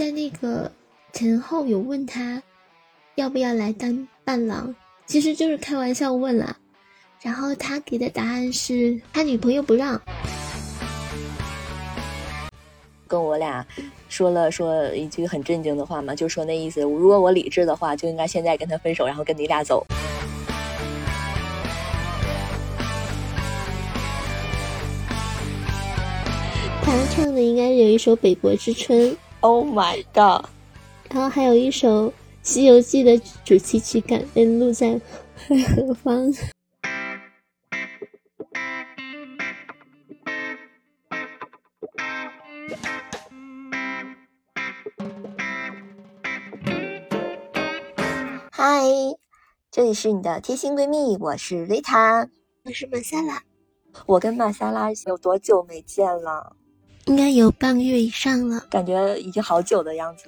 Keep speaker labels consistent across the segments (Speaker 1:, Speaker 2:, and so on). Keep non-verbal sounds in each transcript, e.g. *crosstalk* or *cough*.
Speaker 1: 在那个前后有问他要不要来当伴郎，其实就是开玩笑问啦。然后他给的答案是他女朋友不让。
Speaker 2: 跟我俩说了说一句很震惊的话嘛，就说那意思，如果我理智的话，就应该现在跟他分手，然后跟你俩走。
Speaker 1: 他唱的应该有一首《北国之春》
Speaker 2: ，Oh my god！
Speaker 1: 然后还有一首《西游记》的主题曲《感恩路在 *laughs* 何方》。
Speaker 2: 嗨，这里是你的贴心闺蜜，我是维塔，
Speaker 1: 我是玛莎拉。
Speaker 2: 我跟玛莎拉有多久没见了？
Speaker 1: 应该有半个月以上了，
Speaker 2: 感觉已经好久的样子。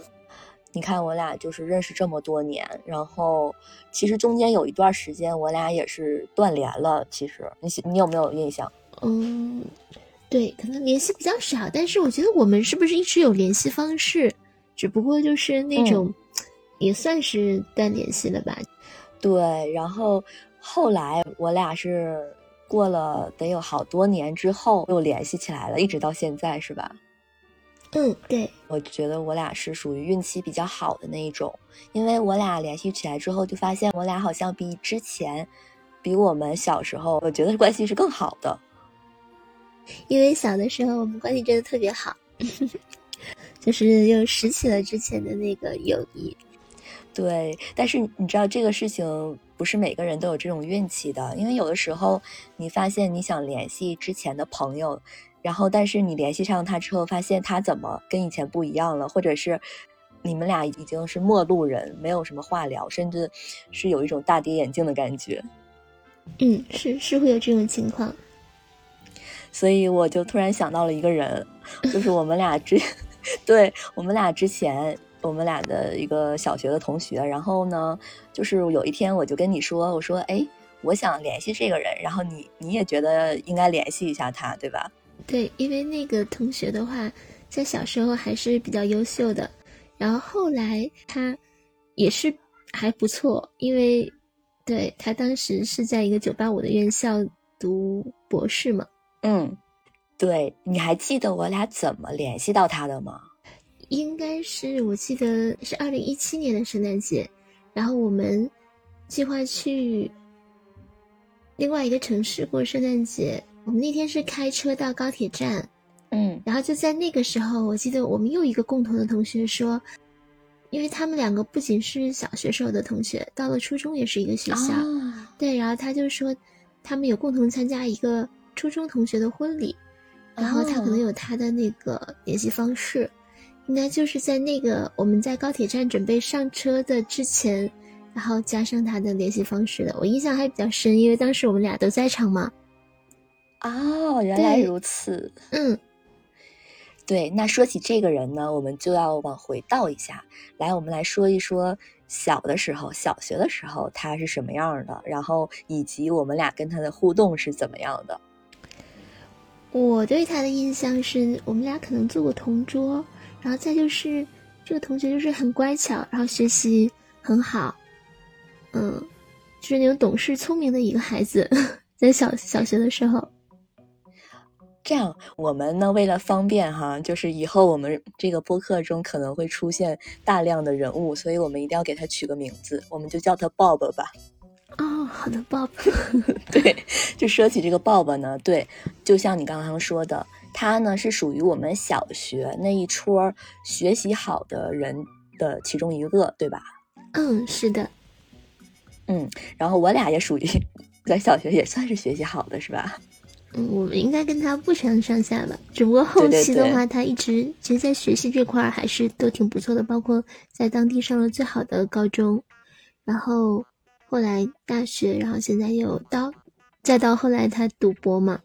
Speaker 2: 你看，我俩就是认识这么多年，然后其实中间有一段时间，我俩也是断联了。其实你你有没有印象？
Speaker 1: 嗯，对，可能联系比较少，但是我觉得我们是不是一直有联系方式？只不过就是那种。也算是断联系了吧，
Speaker 2: 对。然后后来我俩是过了得有好多年之后又联系起来了，一直到现在是吧？
Speaker 1: 嗯，对。
Speaker 2: 我觉得我俩是属于运气比较好的那一种，因为我俩联系起来之后，就发现我俩好像比之前，比我们小时候，我觉得关系是更好的。*laughs*
Speaker 1: 因为小的时候我们关系真的特别好，*laughs* 就是又拾起了之前的那个友谊。
Speaker 2: 对，但是你知道这个事情不是每个人都有这种运气的，因为有的时候你发现你想联系之前的朋友，然后但是你联系上他之后，发现他怎么跟以前不一样了，或者是你们俩已经是陌路人，没有什么话聊，甚至是有一种大跌眼镜的感觉。
Speaker 1: 嗯，是是会有这种情况。
Speaker 2: 所以我就突然想到了一个人，就是我们俩之，*laughs* 对我们俩之前。我们俩的一个小学的同学，然后呢，就是有一天我就跟你说，我说，哎，我想联系这个人，然后你你也觉得应该联系一下他，对吧？
Speaker 1: 对，因为那个同学的话，在小时候还是比较优秀的，然后后来他也是还不错，因为对他当时是在一个九八五的院校读博士嘛。
Speaker 2: 嗯，对，你还记得我俩怎么联系到他的吗？
Speaker 1: 应该是我记得是二零一七年的圣诞节，然后我们计划去另外一个城市过圣诞节。我们那天是开车到高铁站，
Speaker 2: 嗯，
Speaker 1: 然后就在那个时候，我记得我们又一个共同的同学说，因为他们两个不仅是小学时候的同学，到了初中也是一个学校，对，然后他就说他们有共同参加一个初中同学的婚礼，然后他可能有他的那个联系方式。应该就是在那个我们在高铁站准备上车的之前，然后加上他的联系方式的。我印象还比较深，因为当时我们俩都在场嘛。
Speaker 2: 哦，原来如此。
Speaker 1: 嗯，
Speaker 2: 对。那说起这个人呢，我们就要往回倒一下，来，我们来说一说小的时候，小学的时候他是什么样的，然后以及我们俩跟他的互动是怎么样的。
Speaker 1: 我对他的印象是我们俩可能做过同桌。然后再就是，这个同学就是很乖巧，然后学习很好，嗯，就是那种懂事聪明的一个孩子，*laughs* 在小小学的时候。
Speaker 2: 这样，我们呢为了方便哈，就是以后我们这个播客中可能会出现大量的人物，所以我们一定要给他取个名字，我们就叫他 Bob 吧。
Speaker 1: 哦，好的，Bob。*laughs*
Speaker 2: 对，就说起这个 Bob 呢，对，就像你刚刚说的。他呢是属于我们小学那一撮学习好的人的其中一个，对吧？
Speaker 1: 嗯，是的。
Speaker 2: 嗯，然后我俩也属于在小学也算是学习好的，是吧？
Speaker 1: 嗯，我们应该跟他不相上下吧。只不过后期的话，他一直其实，在学习这块还是都挺不错的，包括在当地上了最好的高中，然后后来大学，然后现在又到，再到后来他赌博嘛。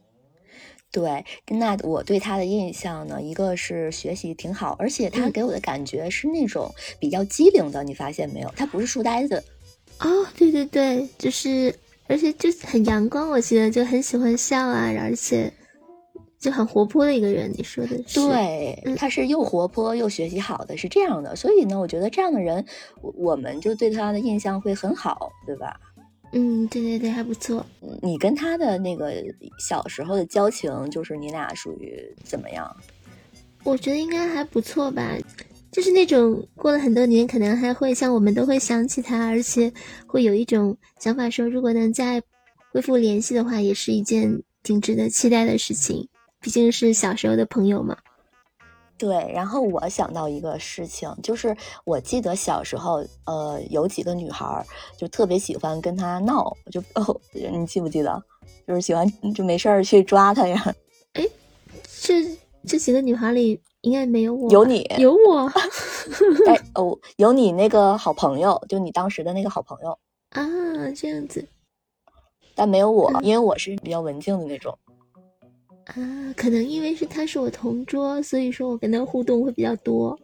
Speaker 2: 对，那我对他的印象呢，一个是学习挺好，而且他给我的感觉是那种比较机灵的，你发现没有？他不是书呆子。
Speaker 1: 哦，对对对，就是，而且就很阳光，我觉得就很喜欢笑啊，而且就很活泼的一个人。你说的
Speaker 2: 是，对，他是又活泼又学习好的，是这样的。所以呢，我觉得这样的人，我我们就对他的印象会很好，对吧？
Speaker 1: 嗯，对对对，还不错。
Speaker 2: 你跟他的那个小时候的交情，就是你俩属于怎么样？
Speaker 1: 我觉得应该还不错吧，就是那种过了很多年，可能还会像我们都会想起他，而且会有一种想法说，如果能再恢复联系的话，也是一件挺值得期待的事情。毕竟是小时候的朋友嘛。
Speaker 2: 对，然后我想到一个事情，就是我记得小时候，呃，有几个女孩就特别喜欢跟他闹，就哦，你记不记得？就是喜欢就没事儿去抓他呀。
Speaker 1: 哎，这这几个女孩里应该没有我，
Speaker 2: 有你，
Speaker 1: 有我。
Speaker 2: 哎哦，有你那个好朋友，就你当时的那个好朋友
Speaker 1: 啊，这样子。
Speaker 2: 但没有我，因为我是比较文静的那种。
Speaker 1: 啊，可能因为是他是我同桌，所以说我跟他互动会比较多。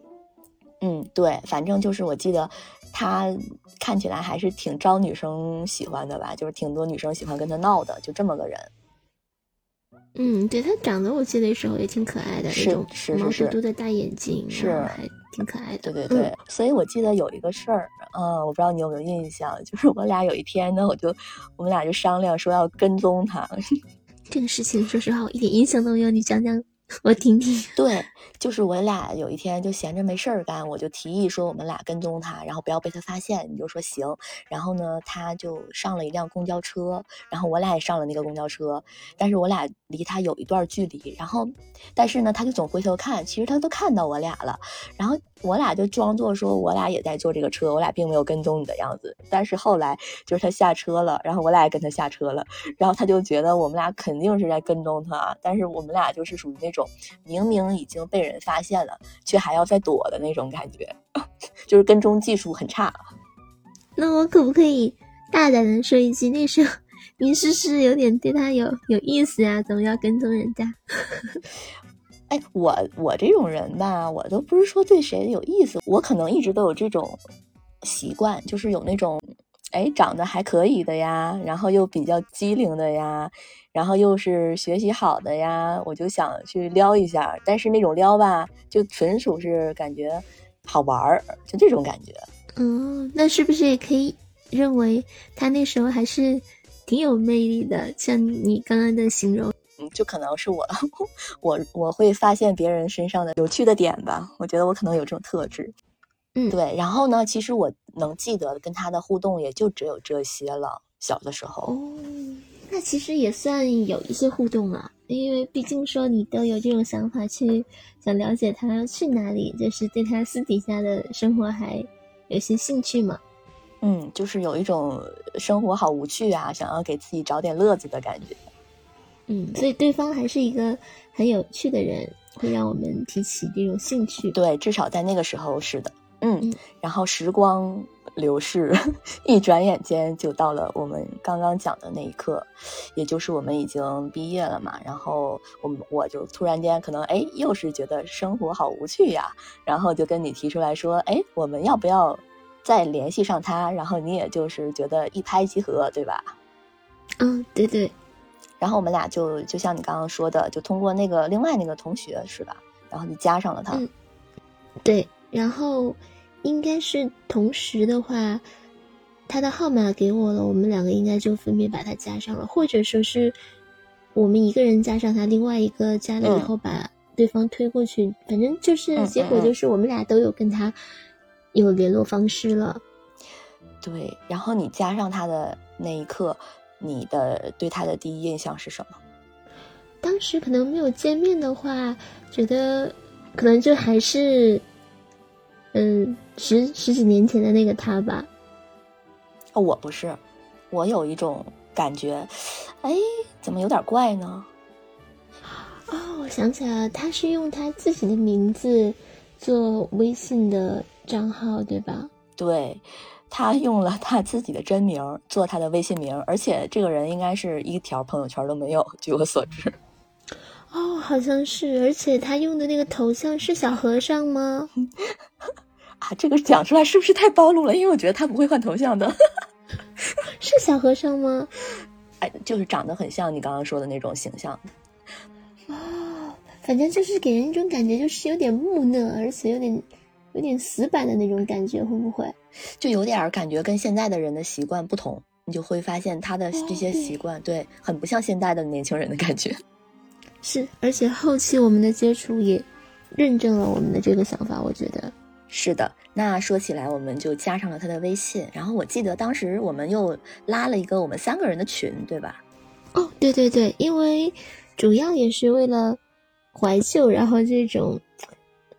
Speaker 2: 嗯，对，反正就是我记得他看起来还是挺招女生喜欢的吧，就是挺多女生喜欢跟他闹的，就这么个人。
Speaker 1: 嗯，对他长得我记得那时候也挺可爱的，
Speaker 2: 那
Speaker 1: 种毛
Speaker 2: 嘟
Speaker 1: 嘟的大眼睛，
Speaker 2: 是
Speaker 1: 还挺可爱
Speaker 2: 的。对对对，所以我记得有一个事儿，嗯，我不知道你有没有印象，就是我俩有一天呢，我就我们俩就商量说要跟踪他。
Speaker 1: 这个事情，说实话，我一点印象都没有。你讲讲。我听听，
Speaker 2: 对，就是我俩有一天就闲着没事儿干，我就提议说我们俩跟踪他，然后不要被他发现。你就说行，然后呢，他就上了一辆公交车，然后我俩也上了那个公交车，但是我俩离他有一段距离，然后，但是呢，他就总回头看，其实他都看到我俩了，然后我俩就装作说我俩也在坐这个车，我俩并没有跟踪你的样子。但是后来就是他下车了，然后我俩也跟他下车了，然后他就觉得我们俩肯定是在跟踪他，但是我们俩就是属于那。种明明已经被人发现了，却还要再躲的那种感觉，*laughs* 就是跟踪技术很差。
Speaker 1: 那我可不可以大胆的说一句，那时候你是不是有点对他有有意思呀？怎么要跟踪人家？*laughs*
Speaker 2: 哎，我我这种人吧，我都不是说对谁有意思，我可能一直都有这种习惯，就是有那种哎长得还可以的呀，然后又比较机灵的呀。然后又是学习好的呀，我就想去撩一下，但是那种撩吧，就纯属是感觉好玩儿，就这种感觉。
Speaker 1: 嗯，那是不是也可以认为他那时候还是挺有魅力的？像你刚刚的形容，
Speaker 2: 嗯，就可能是我，*laughs* 我我会发现别人身上的有趣的点吧。我觉得我可能有这种特质。
Speaker 1: 嗯，
Speaker 2: 对。然后呢，其实我能记得跟他的互动也就只有这些了。小的时候。
Speaker 1: 那其实也算有一些互动了，因为毕竟说你都有这种想法去想了解他要去哪里，就是对他私底下的生活还有些兴趣嘛。
Speaker 2: 嗯，就是有一种生活好无趣啊，想要给自己找点乐子的感觉。
Speaker 1: 嗯，所以对方还是一个很有趣的人，会让我们提起这种兴趣。
Speaker 2: 对，至少在那个时候是的。嗯，然后时光。流逝，*laughs* 一转眼间就到了我们刚刚讲的那一刻，也就是我们已经毕业了嘛。然后我们我就突然间可能哎，又是觉得生活好无趣呀，然后就跟你提出来说，哎，我们要不要再联系上他？然后你也就是觉得一拍即合，对吧？
Speaker 1: 嗯，对对。
Speaker 2: 然后我们俩就就像你刚刚说的，就通过那个另外那个同学是吧？然后就加上了他。
Speaker 1: 对，然后。应该是同时的话，他的号码给我了，我们两个应该就分别把他加上了，或者说是我们一个人加上他，另外一个加了以后把对方推过去，反正就是结果就是我们俩都有跟他有联络方式了。
Speaker 2: 对，然后你加上他的那一刻，你的对他的第一印象是什么？
Speaker 1: 当时可能没有见面的话，觉得可能就还是。嗯，十十几年前的那个他吧。
Speaker 2: 哦，我不是，我有一种感觉，哎，怎么有点怪呢？
Speaker 1: 哦，我想起来了，他是用他自己的名字做微信的账号，对吧？
Speaker 2: 对，他用了他自己的真名做他的微信名，而且这个人应该是一条朋友圈都没有，据我所知。
Speaker 1: 哦，好像是，而且他用的那个头像是小和尚吗？*laughs*
Speaker 2: 啊，这个讲出来是不是太暴露了？因为我觉得他不会换头像的，*laughs*
Speaker 1: 是小和尚吗？
Speaker 2: 哎，就是长得很像你刚刚说的那种形象。
Speaker 1: 哦，反正就是给人一种感觉，就是有点木讷，而且有点有点死板的那种感觉，会不会？
Speaker 2: 就有点感觉跟现在的人的习惯不同，你就会发现他的这些习惯，对，很不像现在的年轻人的感觉。*laughs*
Speaker 1: 是，而且后期我们的接触也认证了我们的这个想法，我觉得
Speaker 2: 是的。那说起来，我们就加上了他的微信，然后我记得当时我们又拉了一个我们三个人的群，对吧？
Speaker 1: 哦，对对对，因为主要也是为了怀旧，然后这种，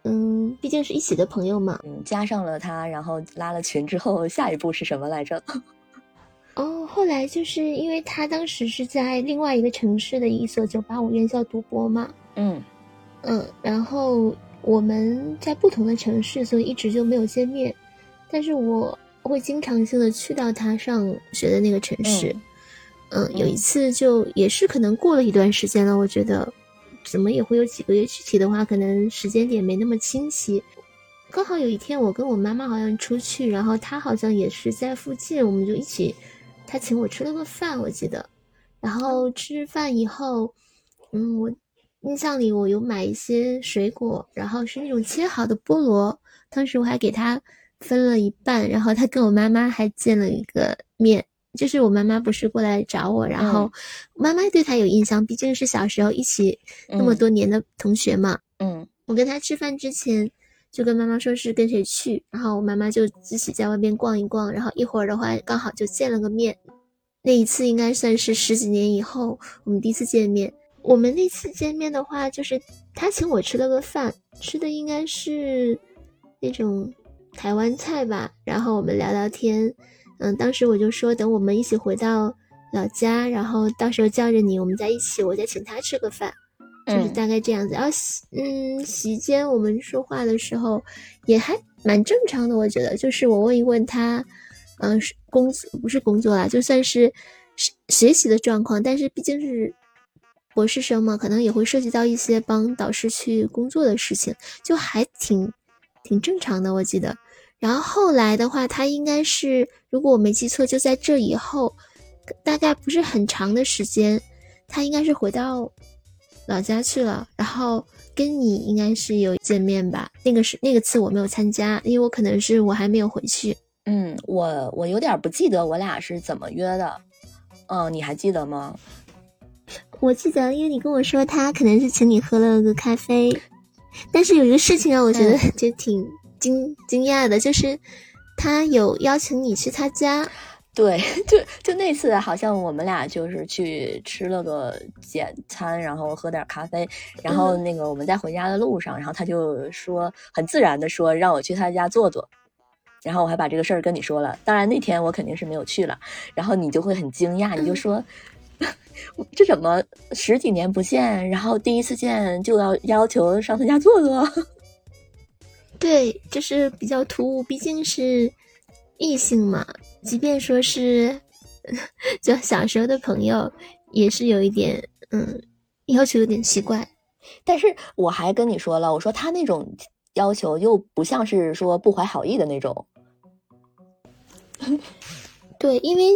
Speaker 1: 嗯，毕竟是一起的朋友嘛，
Speaker 2: 嗯，加上了他，然后拉了群之后，下一步是什么来着？*laughs*
Speaker 1: 哦，后来就是因为他当时是在另外一个城市的一所九八五院校读博嘛，
Speaker 2: 嗯
Speaker 1: 嗯，然后我们在不同的城市，所以一直就没有见面，但是我会经常性的去到他上学的那个城市。嗯，有一次就也是可能过了一段时间了，我觉得怎么也会有几个月，具体的话可能时间点没那么清晰。刚好有一天我跟我妈妈好像出去，然后她好像也是在附近，我们就一起，她请我吃了个饭，我记得。然后吃饭以后，嗯，我印象里我有买一些水果，然后是那种切好的菠萝，当时我还给她分了一半，然后他跟我妈妈还见了一个面。就是我妈妈不是过来找我，然后妈妈对他有印象，毕竟是小时候一起那么多年的同学嘛。
Speaker 2: 嗯，
Speaker 1: 我跟他吃饭之前就跟妈妈说是跟谁去，然后我妈妈就自己在外边逛一逛，然后一会儿的话刚好就见了个面。那一次应该算是十几年以后我们第一次见面。我们那次见面的话，就是他请我吃了个饭，吃的应该是那种台湾菜吧，然后我们聊聊天。嗯，当时我就说，等我们一起回到老家，然后到时候叫着你，我们在一起，我再请他吃个饭，就是大概这样子。然后，嗯，席间我们说话的时候也还蛮正常的，我觉得，就是我问一问他，嗯，工作不是工作啦，就算是学习的状况，但是毕竟是博士生嘛，可能也会涉及到一些帮导师去工作的事情，就还挺挺正常的，我记得。然后后来的话，他应该是，如果我没记错，就在这以后，大概不是很长的时间，他应该是回到老家去了。然后跟你应该是有见面吧？那个是那个次我没有参加，因为我可能是我还没有回去。
Speaker 2: 嗯，我我有点不记得我俩是怎么约的。嗯，你还记得吗？
Speaker 1: 我记得，因为你跟我说他可能是请你喝了个咖啡，但是有一个事情让我觉得就挺。惊惊讶的就是，他有邀请你去他家，
Speaker 2: 对，*laughs* 就就那次好像我们俩就是去吃了个简餐，然后喝点咖啡，然后那个我们在回家的路上，然后他就说很自然的说让我去他家坐坐，然后我还把这个事儿跟你说了，当然那天我肯定是没有去了，然后你就会很惊讶，你就说这怎么十几年不见，然后第一次见就要要求上他家坐坐。*laughs*
Speaker 1: 对，就是比较突兀，毕竟是异性嘛。即便说是 *laughs* 就小时候的朋友，也是有一点嗯要求有点奇怪。
Speaker 2: 但是我还跟你说了，我说他那种要求又不像是说不怀好意的那种。
Speaker 1: 对，因为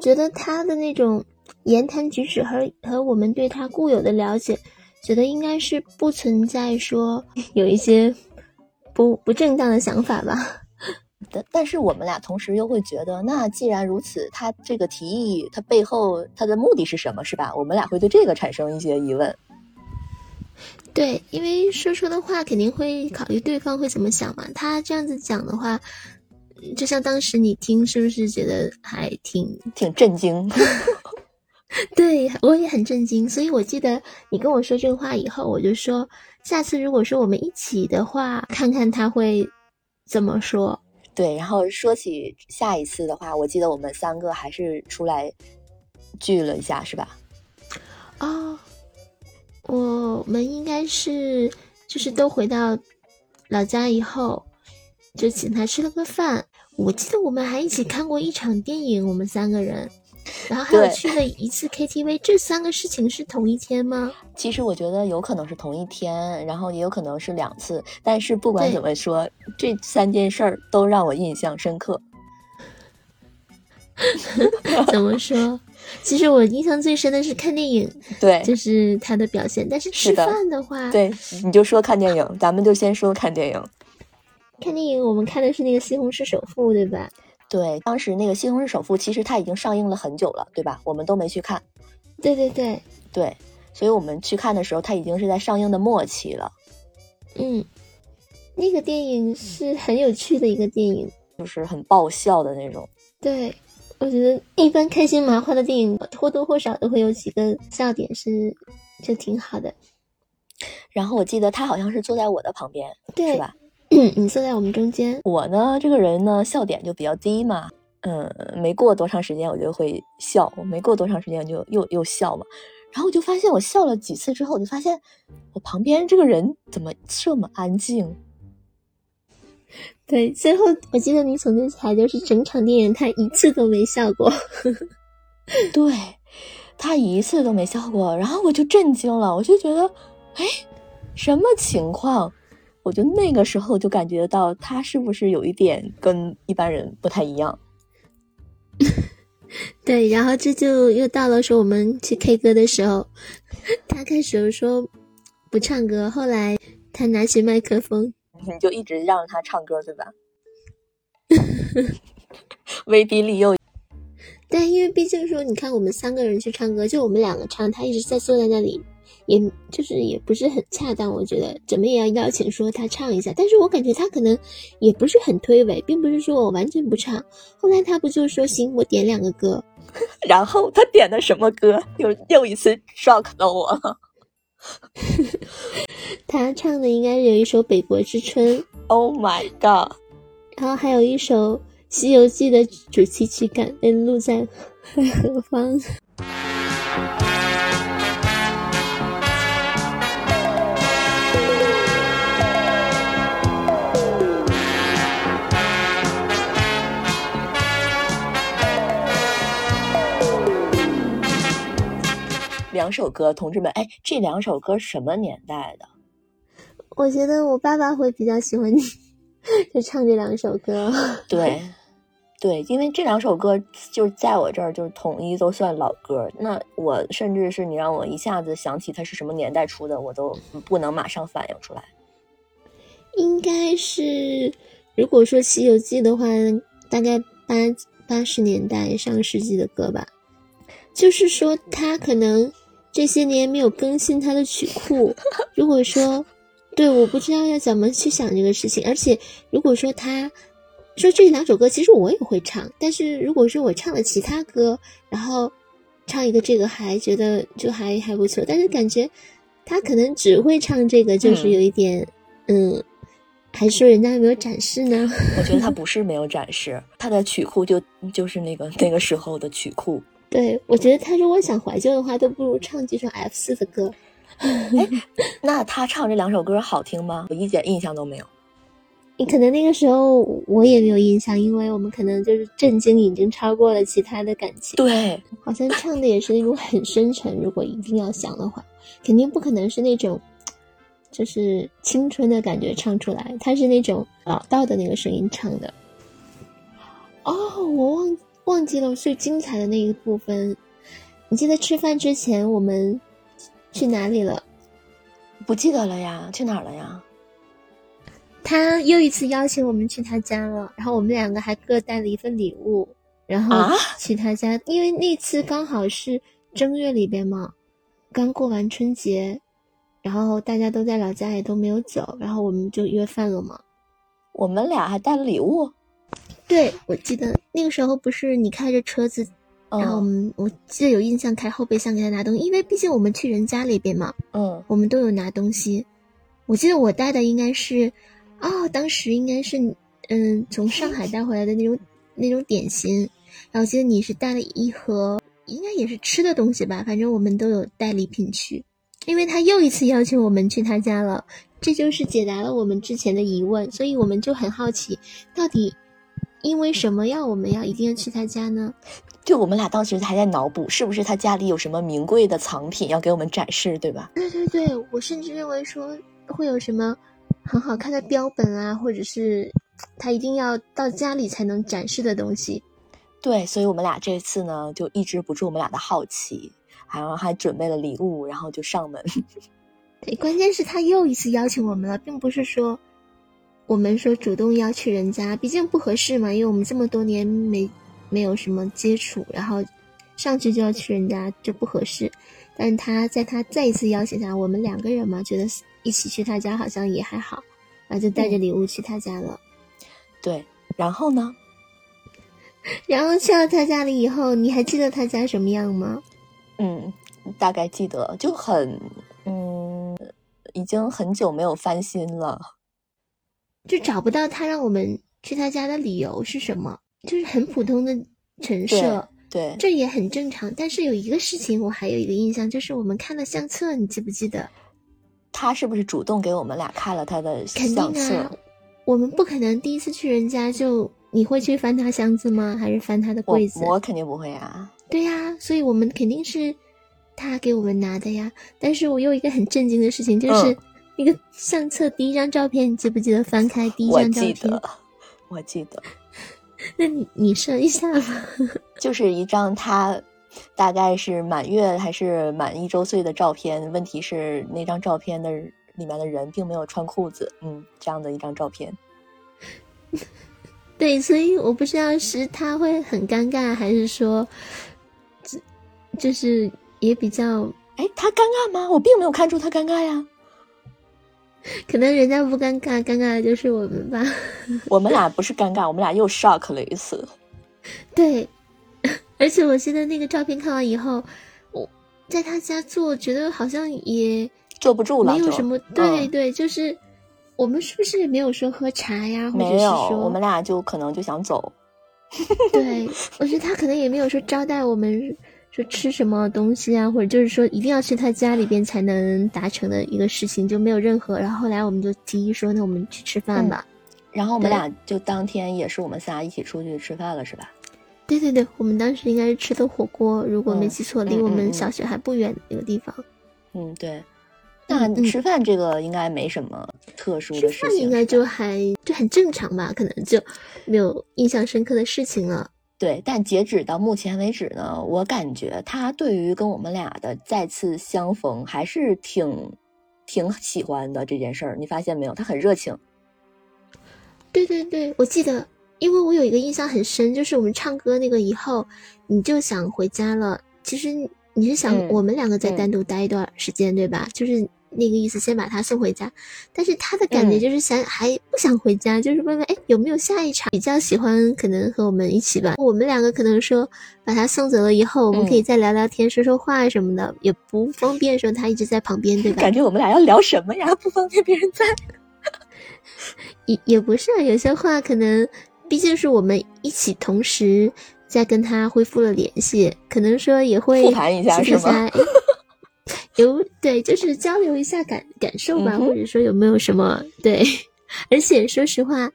Speaker 1: 觉得他的那种言谈举止和和我们对他固有的了解，觉得应该是不存在说 *laughs* 有一些。不不正当的想法吧，*laughs*
Speaker 2: 但但是我们俩同时又会觉得，那既然如此，他这个提议他背后他的目的是什么，是吧？我们俩会对这个产生一些疑问。*laughs*
Speaker 1: 对，因为说出的话肯定会考虑对方会怎么想嘛。他这样子讲的话，就像当时你听，是不是觉得还挺
Speaker 2: 挺震惊？*laughs*
Speaker 1: 对我也很震惊。所以我记得你跟我说这个话以后，我就说。下次如果说我们一起的话，看看他会怎么说。
Speaker 2: 对，然后说起下一次的话，我记得我们三个还是出来聚了一下，是吧？
Speaker 1: 哦，我们应该是就是都回到老家以后，就请他吃了个饭。我记得我们还一起看过一场电影，我们三个人。然后还有去了一次 KTV，这三个事情是同一天吗？
Speaker 2: 其实我觉得有可能是同一天，然后也有可能是两次。但是不管怎么说，这三件事儿都让我印象深刻。*laughs*
Speaker 1: 怎么说？其实我印象最深的是看电影，
Speaker 2: 对，
Speaker 1: 就是他的表现。但是吃饭的话，
Speaker 2: 对，你就说看电影，咱们就先说看电影。
Speaker 1: 看电影，我们看的是那个《西红柿首富》，对吧？
Speaker 2: 对，当时那个《西红柿首富》其实它已经上映了很久了，对吧？我们都没去看。
Speaker 1: 对对对
Speaker 2: 对，所以我们去看的时候，它已经是在上映的末期了。
Speaker 1: 嗯，那个电影是很有趣的一个电影，
Speaker 2: 就是很爆笑的那种。
Speaker 1: 对，我觉得一般开心麻花的电影或多或少都会有几个笑点，是就挺好的。
Speaker 2: 然后我记得他好像是坐在我的旁边，
Speaker 1: 是
Speaker 2: 吧？*clears throat*
Speaker 1: 你坐在我们中间。
Speaker 2: 我呢，这个人呢，笑点就比较低嘛。嗯，没过多长时间我就会笑，没过多长时间就又又笑嘛。然后我就发现，我笑了几次之后，我就发现我旁边这个人怎么这么安静？*laughs*
Speaker 1: 对，最后我记得你总结起来就是整场电影他一次都没笑过。*laughs*
Speaker 2: 对，他一次都没笑过。然后我就震惊了，我就觉得，哎，什么情况？我就那个时候就感觉到他是不是有一点跟一般人不太一样？*laughs*
Speaker 1: 对，然后这就又到了说我们去 K 歌的时候，*laughs* 他开始说不唱歌，后来他拿起麦克风，
Speaker 2: 你就一直让他唱歌，对吧？*laughs* 威逼利诱。
Speaker 1: 但，因为毕竟说你看我们三个人去唱歌，就我们两个唱，他一直在坐在那里。也就是也不是很恰当，我觉得怎么也要邀请说他唱一下，但是我感觉他可能也不是很推诿，并不是说我完全不唱。后来他不就说行，我点两个歌，*laughs*
Speaker 2: 然后他点的什么歌？又又一次 shock 到我了。*laughs*
Speaker 1: 他唱的应该是有一首《北国之春》
Speaker 2: ，Oh my god！
Speaker 1: 然后还有一首《西游记》的主题曲，感恩路在 *laughs* 何方。
Speaker 2: 两首歌，同志们，哎，这两首歌什么年代的？
Speaker 1: 我觉得我爸爸会比较喜欢你，就唱这两首歌。*laughs*
Speaker 2: 对，对，因为这两首歌就是在我这儿就是统一都算老歌。那我甚至是你让我一下子想起它是什么年代出的，我都不能马上反应出来。
Speaker 1: 应该是，如果说《西游记》的话，大概八八十年代上世纪的歌吧。就是说，他可能。这些年没有更新他的曲库，*laughs* 如果说，对，我不知道要怎么去想这个事情。而且，如果说他说这两首歌，其实我也会唱，但是如果说我唱了其他歌，然后唱一个这个，还觉得就还还不错。但是感觉他可能只会唱这个，就是有一点，嗯，还说人家没有展示呢。
Speaker 2: 我觉得他 *laughs* 不是没有展示，他的曲库就就是那个那个时候的曲库。
Speaker 1: 对，我觉得他如果想怀旧的话，都不如唱几首 F 四的歌。*laughs*
Speaker 2: 哎，那他唱这两首歌好听吗？我一点印象都没有。
Speaker 1: 你可能那个时候我也没有印象，因为我们可能就是震惊已经超过了其他的感情。
Speaker 2: 对，
Speaker 1: 好像唱的也是那种很深沉。如果一定要想的话，肯定不可能是那种就是青春的感觉唱出来，他是那种老道的那个声音唱的。哦，我忘。忘记了最精彩的那一部分，你记得吃饭之前我们去哪里了？
Speaker 2: 不记得了呀，去哪儿了呀？
Speaker 1: 他又一次邀请我们去他家了，然后我们两个还各带了一份礼物，然后去他家，因为那次刚好是正月里边嘛，刚过完春节，然后大家都在老家也都没有走，然后我们就约饭了嘛。
Speaker 2: 我们俩还带了礼物。
Speaker 1: 对，我记得那个时候不是你开着车子，然后我们我记得有印象开后备箱给他拿东西，因为毕竟我们去人家里边嘛，
Speaker 2: 嗯，
Speaker 1: 我们都有拿东西。我记得我带的应该是，哦，当时应该是嗯从上海带回来的那种那种点心，然后记得你是带了一盒，应该也是吃的东西吧，反正我们都有带礼品去，因为他又一次邀请我们去他家了，这就是解答了我们之前的疑问，所以我们就很好奇，到底。因为什么要我们要一定要去他家呢？*laughs*
Speaker 2: 就我们俩当时还在脑补，是不是他家里有什么名贵的藏品要给我们展示，对吧？
Speaker 1: 对对对，我甚至认为说会有什么很好看的标本啊，或者是他一定要到家里才能展示的东西。
Speaker 2: 对，所以我们俩这次呢就抑制不住我们俩的好奇，然后还准备了礼物，然后就上门。*laughs*
Speaker 1: 对，关键是他又一次邀请我们了，并不是说我们说主动要去人家，毕竟不合适嘛，因为我们这么多年没没有什么接触，然后上去就要去人家就不合适。但是他在他再一次邀请下，我们两个人嘛，觉得一起去他家好像也还好，然后就带着礼物去他家了。
Speaker 2: 对，然后呢？
Speaker 1: 然后去到他家里以后，你还记得他家什么样吗？
Speaker 2: 嗯，大概记得，就很嗯，已经很久没有翻新了，
Speaker 1: 就找不到他让我们去他家的理由是什么，就是很普通的陈设。
Speaker 2: 对，
Speaker 1: 这也很正常。但是有一个事情，我还有一个印象，就是我们看了相册，你记不记得？
Speaker 2: 他是不是主动给我们俩看了他的相册？
Speaker 1: 我们不可能第一次去人家就你会去翻他箱子吗？还是翻他的柜子？
Speaker 2: 我肯定不会啊。
Speaker 1: 对呀，所以我们肯定是他给我们拿的呀。但是我有一个很震惊的事情，就是那个相册第一张照片，你记不记得？翻开第一张照片，
Speaker 2: 我记得，我记得。
Speaker 1: 那你你说一下吧，
Speaker 2: 就是一张他大概是满月还是满一周岁的照片。问题是那张照片的里面的人并没有穿裤子，嗯，这样的一张照片。*laughs*
Speaker 1: 对，所以我不知道是他会很尴尬，还是说，就是也比较……
Speaker 2: 哎，他尴尬吗？我并没有看出他尴尬呀。*laughs*
Speaker 1: 可能人家不尴尬，尴尬的就是我们吧。*laughs*
Speaker 2: 我们俩不是尴尬，我们俩又 shock 了一次。
Speaker 1: 对，*laughs* 而且我记得那个照片看完以后，我在他家坐，觉得好像也
Speaker 2: 坐不住了，
Speaker 1: 没有什么。对对，就是我们是不是也没有说喝茶呀？
Speaker 2: 没有，我们俩就可能就想走。
Speaker 1: 对，我觉得他可能也没有说招待我们。说吃什么东西啊，或者就是说一定要去他家里边才能达成的一个事情，就没有任何。然后后来我们就提议说，那我们去吃饭吧。
Speaker 2: 然后我们俩就当天也是我们仨一起出去吃饭了，是吧？
Speaker 1: 对对对，我们当时应该是吃的火锅，如果没记错，离我们小学还不远的一个地方。
Speaker 2: 嗯，对。那吃饭这个应该没什么特殊的事情，
Speaker 1: 应该就还就很正常吧？可能就没有印象深刻的事情了。
Speaker 2: 对，但截止到目前为止呢，我感觉他对于跟我们俩的再次相逢还是挺挺喜欢的这件事儿。你发现没有？他很热情。
Speaker 1: 对对对，我记得，因为我有一个印象很深，就是我们唱歌那个以后，你就想回家了。其实你是想我们两个再单独待一段时间，对吧？就是。那个意思，先把他送回家，但是他的感觉就是想还不想回家，就是问问哎有没有下一场，比较喜欢可能和我们一起吧。我们两个可能说把他送走了以后，我们可以再聊聊天、说说话什么的，也不方便说他一直在旁边，对吧？
Speaker 2: 感觉我们俩要聊什么呀？不方便别人在，*laughs*
Speaker 1: 也也不是，有些话可能毕竟是我们一起同时在跟他恢复了联系，可能说也会
Speaker 2: 复盘一下，是吗？
Speaker 1: 有对，就是交流一下感感受吧，或者说有没有什么对？*laughs* 而且说实话，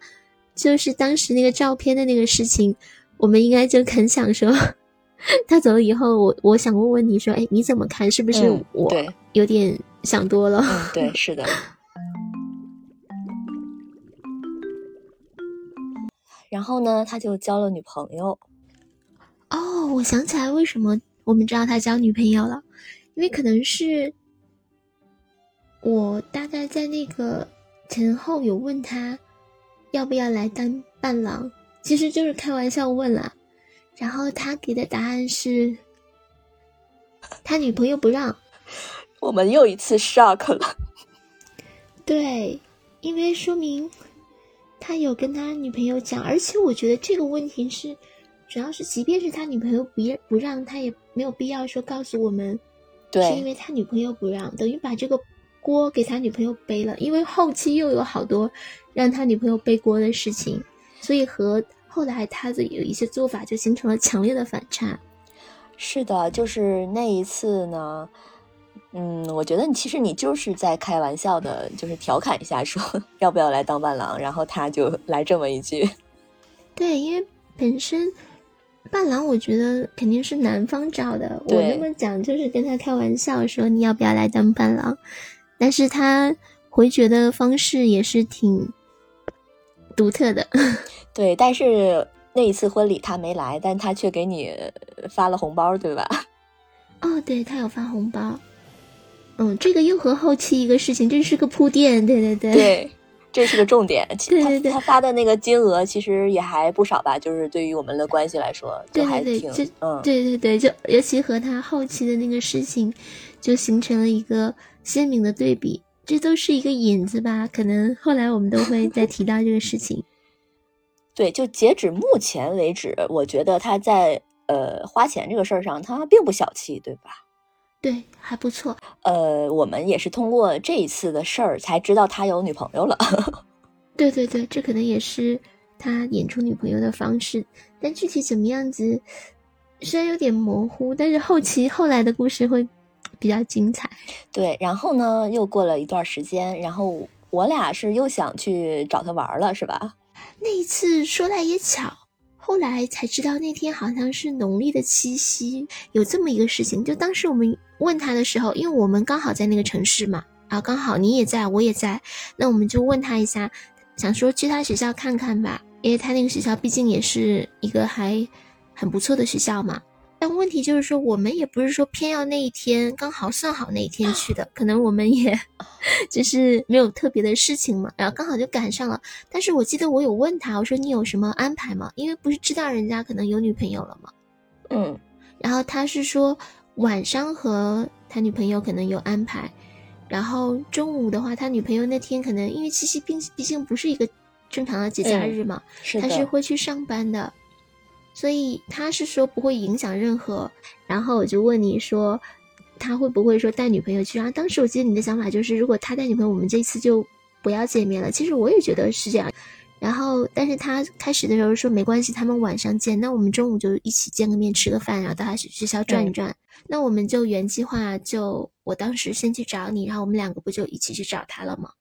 Speaker 1: 就是当时那个照片的那个事情，我们应该就很想说，他走了以后，我我想问问你说，哎，你怎么看？是不是我有点想多了？
Speaker 2: 嗯对，是的。*laughs* 然后呢，他就交了女朋友。
Speaker 1: 哦，我想起来，为什么我们知道他交女朋友了？因为可能是我大概在那个前后有问他要不要来当伴郎，其实就是开玩笑问啦。然后他给的答案是他女朋友不让。
Speaker 2: 我们又一次 shock 了。
Speaker 1: 对，因为说明他有跟他女朋友讲，而且我觉得这个问题是主要是，即便是他女朋友不不让，他也没有必要说告诉我们。是因为他女朋友不让，等于把这个锅给他女朋友背了。因为后期又有好多让他女朋友背锅的事情，所以和后来他的有一些做法就形成了强烈的反差。
Speaker 2: 是的，就是那一次呢，嗯，我觉得你其实你就是在开玩笑的，就是调侃一下，说要不要来当伴郎，然后他就来这么一句。
Speaker 1: 对，因为本身。伴郎，我觉得肯定是男方找的。我那么讲就是跟他开玩笑说你要不要来当伴郎，但是他回绝的方式也是挺独特的。*laughs* *laughs*
Speaker 2: 对，但是那一次婚礼他没来，但他却给你发了红包，对吧？
Speaker 1: 哦，对他有发红包。嗯，这个又和后期一个事情，这是个铺垫，对对对。
Speaker 2: 对，这是个重点。
Speaker 1: 对对对，
Speaker 2: 他发的那个金额其实也还不少吧？就是对于我们的关系来说，
Speaker 1: 对
Speaker 2: 还
Speaker 1: 挺
Speaker 2: 嗯，
Speaker 1: 对对对，就尤其和他后期的那个事情，就形成了一个鲜明的对比。这都是一个引子吧？可能后来我们都会再提到这个事情。*laughs*
Speaker 2: 对，就截止目前为止，我觉得他在呃花钱这个事儿上，他并不小气，对吧？
Speaker 1: 对，还不错。
Speaker 2: 呃，我们也是通过这一次的事儿才知道他有女朋友了。*laughs*
Speaker 1: 对对对，这可能也是他演出女朋友的方式，但具体怎么样子，虽然有点模糊，但是后期后来的故事会。比较精彩，
Speaker 2: 对。然后呢，又过了一段时间，然后我俩是又想去找他玩了，是吧？
Speaker 1: 那一次说来也巧，后来才知道那天好像是农历的七夕，有这么一个事情。就当时我们问他的时候，因为我们刚好在那个城市嘛，啊刚好你也在，我也在，那我们就问他一下，想说去他学校看看吧，因为他那个学校毕竟也是一个还很不错的学校嘛。但问题就是说，我们也不是说偏要那一天刚好算好那一天去的，可能我们也 *laughs* 就是没有特别的事情嘛，然后刚好就赶上了。但是我记得我有问他，我说你有什么安排吗？因为不是知道人家可能有女朋友了吗？
Speaker 2: 嗯，
Speaker 1: 然后他是说晚上和他女朋友可能有安排，然后中午的话，他女朋友那天可能因为七夕毕毕竟不是一个正常的节假日嘛，他是会去上班的。所以他是说不会影响任何，然后我就问你说，他会不会说带女朋友去？然后当时我记得你的想法就是，如果他带女朋友，我们这次就不要见面了。其实我也觉得是这样。然后，但是他开始的时候说没关系，他们晚上见，那我们中午就一起见个面，吃个饭，然后到他学校转一转。那我们就原计划，就我当时先去找你，然后我们两个不就一起去找他了吗？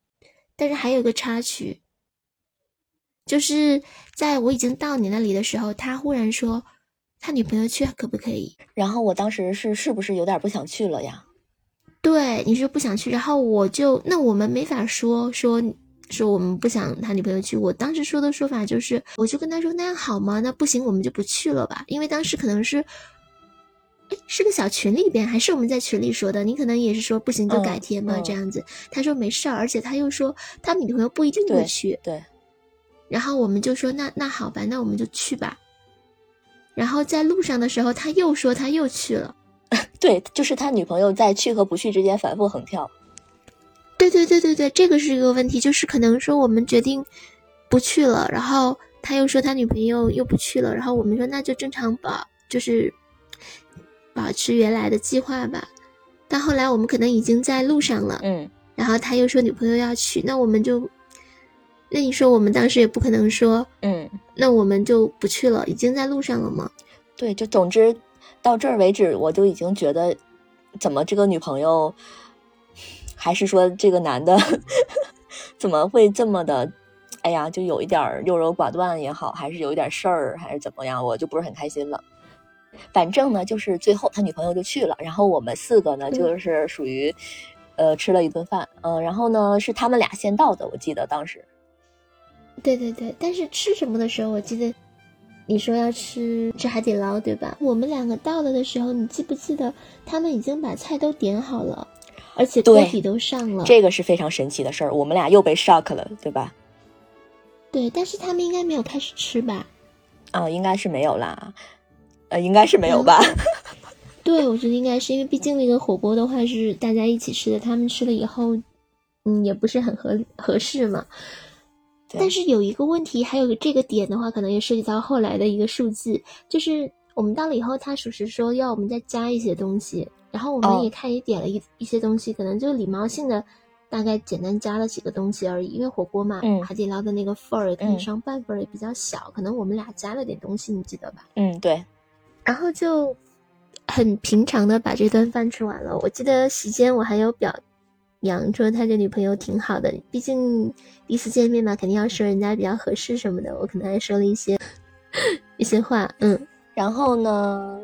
Speaker 1: 但是还有个插曲。就是在我已经到你那里的时候，他忽然说他女朋友去可不可以？
Speaker 2: 然后我当时是是不是有点不想去了呀？
Speaker 1: 对，你是不想去，然后我就那我们没法说说说我们不想他女朋友去。我当时说的说法就是，我就跟他说那样好吗？那不行，我们就不去了吧。因为当时可能是，哎，是个小群里边，还是我们在群里说的？你可能也是说不行就改天嘛，这样子。他说没事儿，而且他又说他女朋友不一定会去。
Speaker 2: 对。
Speaker 1: 然后我们就说那那好吧，那我们就去吧。然后在路上的时候，他又说他又去了。*laughs*
Speaker 2: 对，就是他女朋友在去和不去之间反复横跳。
Speaker 1: 对对对对对，这个是一个问题，就是可能说我们决定不去了，然后他又说他女朋友又不去了，然后我们说那就正常保，就是保持原来的计划吧。但后来我们可能已经在路上了，
Speaker 2: 嗯，
Speaker 1: 然后他又说女朋友要去，那我们就。那你说我们当时也不可能说，
Speaker 2: 嗯，
Speaker 1: 那我们就不去了，已经在路上了吗？
Speaker 2: 对，就总之到这儿为止，我就已经觉得，怎么这个女朋友，还是说这个男的，*laughs* 怎么会这么的？哎呀，就有一点优柔寡断也好，还是有一点事儿，还是怎么样，我就不是很开心了。反正呢，就是最后他女朋友就去了，然后我们四个呢，就是属于，呃，吃了一顿饭，嗯，然后呢是他们俩先到的，我记得当时。
Speaker 1: 对对对，但是吃什么的时候，我记得你说要吃吃海底捞，对吧？我们两个到了的时候，你记不记得他们已经把菜都点好了，而且锅底都上了。
Speaker 2: 这个是非常神奇的事儿，我们俩又被 shock 了，对吧？
Speaker 1: 对，但是他们应该没有开始吃吧？
Speaker 2: 啊，应该是没有啦，呃，应该是没有吧？
Speaker 1: 对，我觉得应该是因为毕竟那个火锅的话是大家一起吃的，他们吃了以后，嗯，也不是很合合适嘛。但是有一个问题，还有这个点的话，可能也涉及到后来的一个数字，就是我们到了以后，他属实说要我们再加一些东西，然后我们也看也点了一一些东西，可能就礼貌性的大概简单加了几个东西而已，因为火锅嘛，海底捞的那个份儿也可以上半份儿，也比较小，可能我们俩加了点东西，你记得吧？
Speaker 2: 嗯，对。
Speaker 1: 然后就很平常的把这顿饭吃完了。我记得席间我还有表。杨说他这女朋友挺好的，毕竟第一次见面嘛，肯定要说人家比较合适什么的。我可能还说了一些一些话，嗯。
Speaker 2: 然后呢，